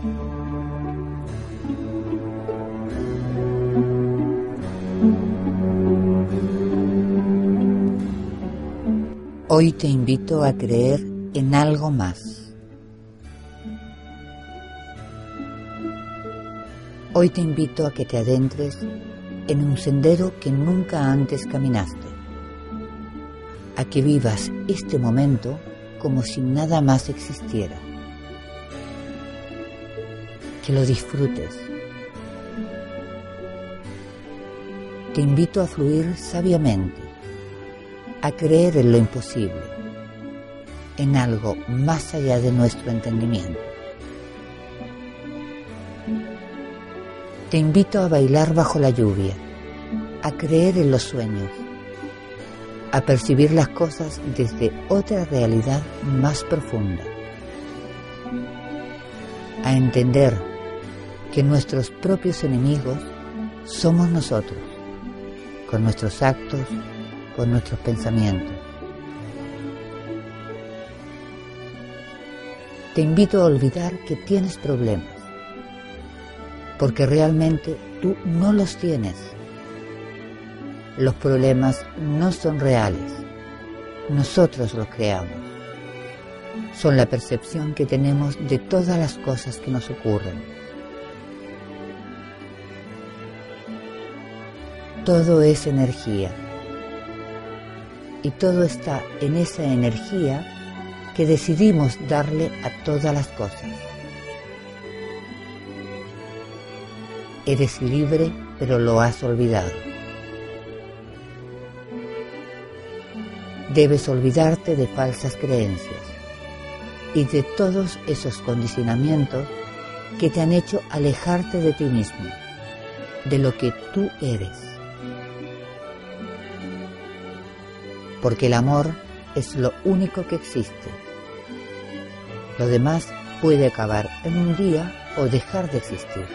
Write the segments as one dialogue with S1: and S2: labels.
S1: Hoy te invito a creer en algo más. Hoy te invito a que te adentres en un sendero que nunca antes caminaste, a que vivas este momento como si nada más existiera, que lo disfrutes. Te invito a fluir sabiamente a creer en lo imposible, en algo más allá de nuestro entendimiento. Te invito a bailar bajo la lluvia, a creer en los sueños, a percibir las cosas desde otra realidad más profunda, a entender que nuestros propios enemigos somos nosotros, con nuestros actos, con nuestros pensamientos. Te invito a olvidar que tienes problemas, porque realmente tú no los tienes. Los problemas no son reales, nosotros los creamos. Son la percepción que tenemos de todas las cosas que nos ocurren. Todo es energía y todo está en esa energía que decidimos darle a todas las cosas. Eres libre, pero lo has olvidado. Debes olvidarte de falsas creencias y de todos esos condicionamientos que te han hecho alejarte de ti mismo, de lo que tú eres. Porque el amor es lo único que existe. Lo demás puede acabar en un día o dejar de existir.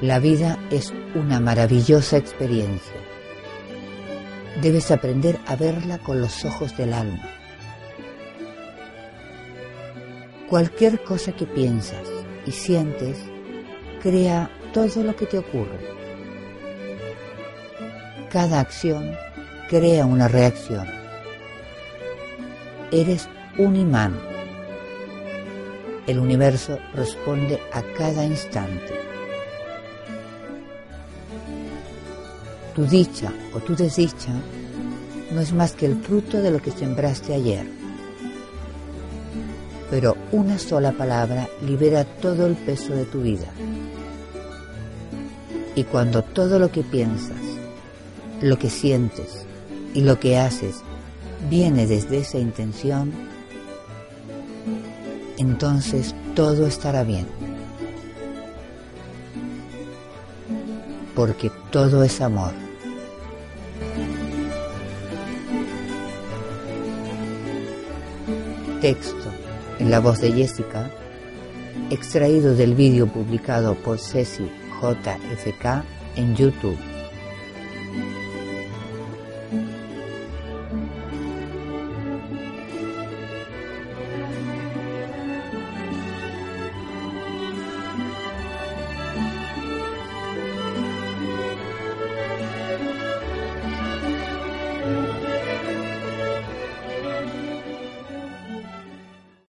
S1: La vida es una maravillosa experiencia. Debes aprender a verla con los ojos del alma. Cualquier cosa que piensas y sientes crea todo lo que te ocurre. Cada acción crea una reacción. Eres un imán. El universo responde a cada instante. Tu dicha o tu desdicha no es más que el fruto de lo que sembraste ayer. Pero una sola palabra libera todo el peso de tu vida. Y cuando todo lo que piensas, lo que sientes y lo que haces viene desde esa intención, entonces todo estará bien. Porque todo es amor. Texto en la voz de Jessica, extraído del vídeo publicado por Ceci JFK en YouTube.